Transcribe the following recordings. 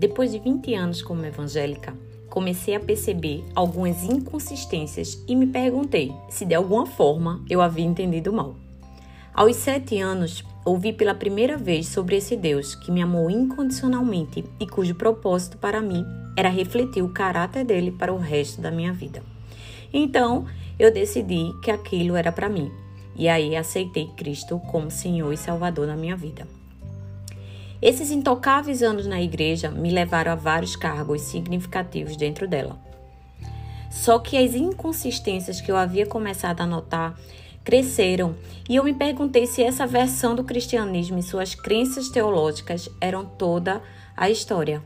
Depois de 20 anos como evangélica, comecei a perceber algumas inconsistências e me perguntei se de alguma forma eu havia entendido mal. Aos sete anos, ouvi pela primeira vez sobre esse Deus que me amou incondicionalmente e cujo propósito para mim era refletir o caráter dele para o resto da minha vida. Então, eu decidi que aquilo era para mim e aí aceitei Cristo como Senhor e Salvador na minha vida. Esses intocáveis anos na igreja me levaram a vários cargos significativos dentro dela. Só que as inconsistências que eu havia começado a notar cresceram e eu me perguntei se essa versão do cristianismo e suas crenças teológicas eram toda a história.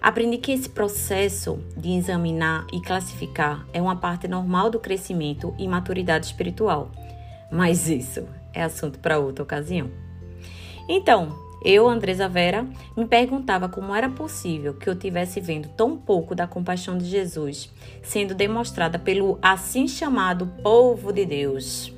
Aprendi que esse processo de examinar e classificar é uma parte normal do crescimento e maturidade espiritual. Mas isso é assunto para outra ocasião. Então, eu, Andresa Vera, me perguntava como era possível que eu tivesse vendo tão pouco da compaixão de Jesus sendo demonstrada pelo assim chamado povo de Deus.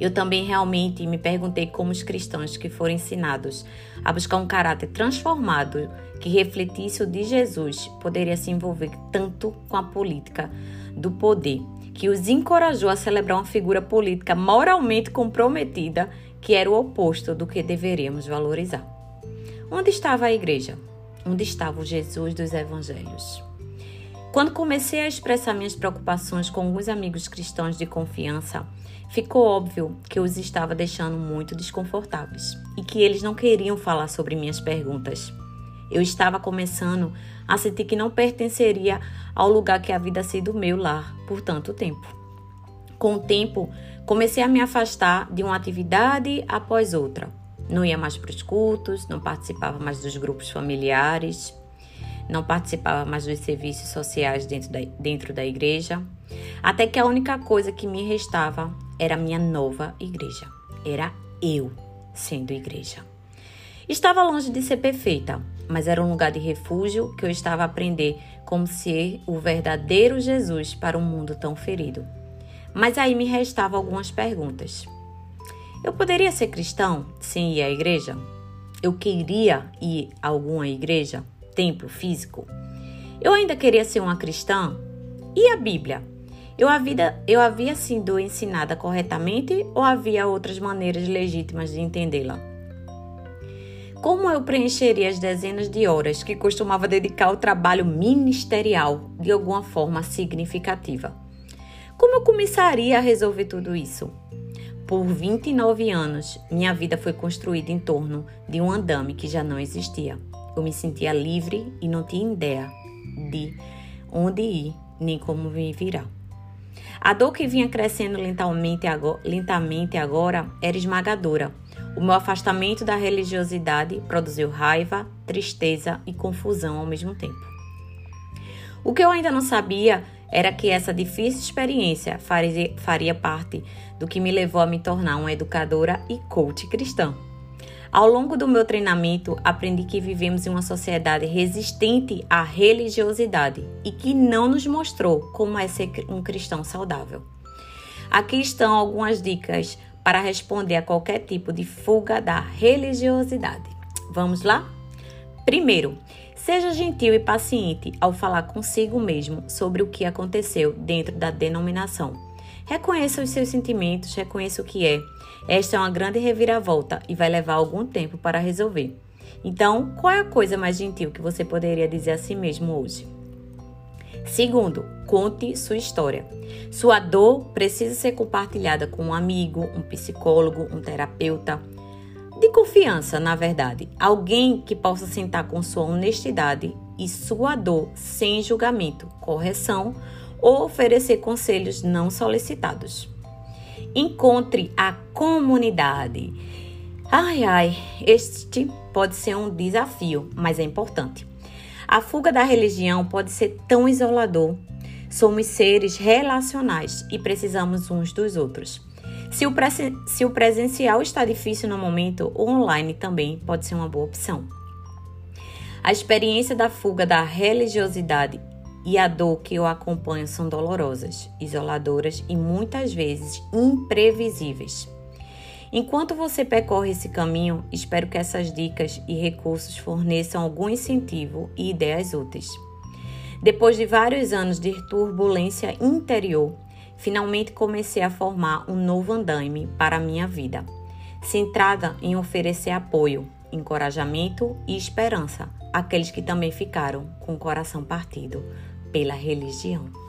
Eu também realmente me perguntei como os cristãos que foram ensinados a buscar um caráter transformado que refletisse o de Jesus poderia se envolver tanto com a política do poder, que os encorajou a celebrar uma figura política moralmente comprometida que era o oposto do que deveríamos valorizar. Onde estava a igreja? Onde estava o Jesus dos evangelhos? Quando comecei a expressar minhas preocupações com alguns amigos cristãos de confiança, ficou óbvio que eu os estava deixando muito desconfortáveis e que eles não queriam falar sobre minhas perguntas. Eu estava começando a sentir que não pertenceria ao lugar que havia sido meu lar por tanto tempo. Com o tempo, Comecei a me afastar de uma atividade após outra. Não ia mais para os cultos, não participava mais dos grupos familiares, não participava mais dos serviços sociais dentro da, dentro da igreja, até que a única coisa que me restava era a minha nova igreja. Era eu sendo igreja. Estava longe de ser perfeita, mas era um lugar de refúgio que eu estava a aprender como ser o verdadeiro Jesus para um mundo tão ferido. Mas aí me restavam algumas perguntas. Eu poderia ser cristão sem ir à igreja? Eu queria ir a alguma igreja, templo físico? Eu ainda queria ser uma cristã? E a Bíblia? Eu havia, eu havia sido ensinada corretamente ou havia outras maneiras legítimas de entendê-la? Como eu preencheria as dezenas de horas que costumava dedicar ao trabalho ministerial de alguma forma significativa? Como eu começaria a resolver tudo isso? Por 29 anos, minha vida foi construída em torno de um andame que já não existia. Eu me sentia livre e não tinha ideia de onde ir nem como me virar. A dor que vinha crescendo lentamente agora, era esmagadora. O meu afastamento da religiosidade produziu raiva, tristeza e confusão ao mesmo tempo. O que eu ainda não sabia era que essa difícil experiência faria, parte do que me levou a me tornar uma educadora e coach cristã. Ao longo do meu treinamento, aprendi que vivemos em uma sociedade resistente à religiosidade e que não nos mostrou como é ser um cristão saudável. Aqui estão algumas dicas para responder a qualquer tipo de fuga da religiosidade. Vamos lá? Primeiro, Seja gentil e paciente ao falar consigo mesmo sobre o que aconteceu dentro da denominação. Reconheça os seus sentimentos, reconheça o que é. Esta é uma grande reviravolta e vai levar algum tempo para resolver. Então, qual é a coisa mais gentil que você poderia dizer a si mesmo hoje? Segundo, conte sua história. Sua dor precisa ser compartilhada com um amigo, um psicólogo, um terapeuta de confiança, na verdade, alguém que possa sentar com sua honestidade e sua dor sem julgamento, correção ou oferecer conselhos não solicitados. Encontre a comunidade. Ai, ai, este pode ser um desafio, mas é importante. A fuga da religião pode ser tão isolador. Somos seres relacionais e precisamos uns dos outros. Se o, se o presencial está difícil no momento, o online também pode ser uma boa opção. A experiência da fuga da religiosidade e a dor que o acompanha são dolorosas, isoladoras e muitas vezes imprevisíveis. Enquanto você percorre esse caminho, espero que essas dicas e recursos forneçam algum incentivo e ideias úteis. Depois de vários anos de turbulência interior, finalmente comecei a formar um novo andaime para a minha vida, centrada em oferecer apoio, encorajamento e esperança àqueles que também ficaram com o coração partido pela religião.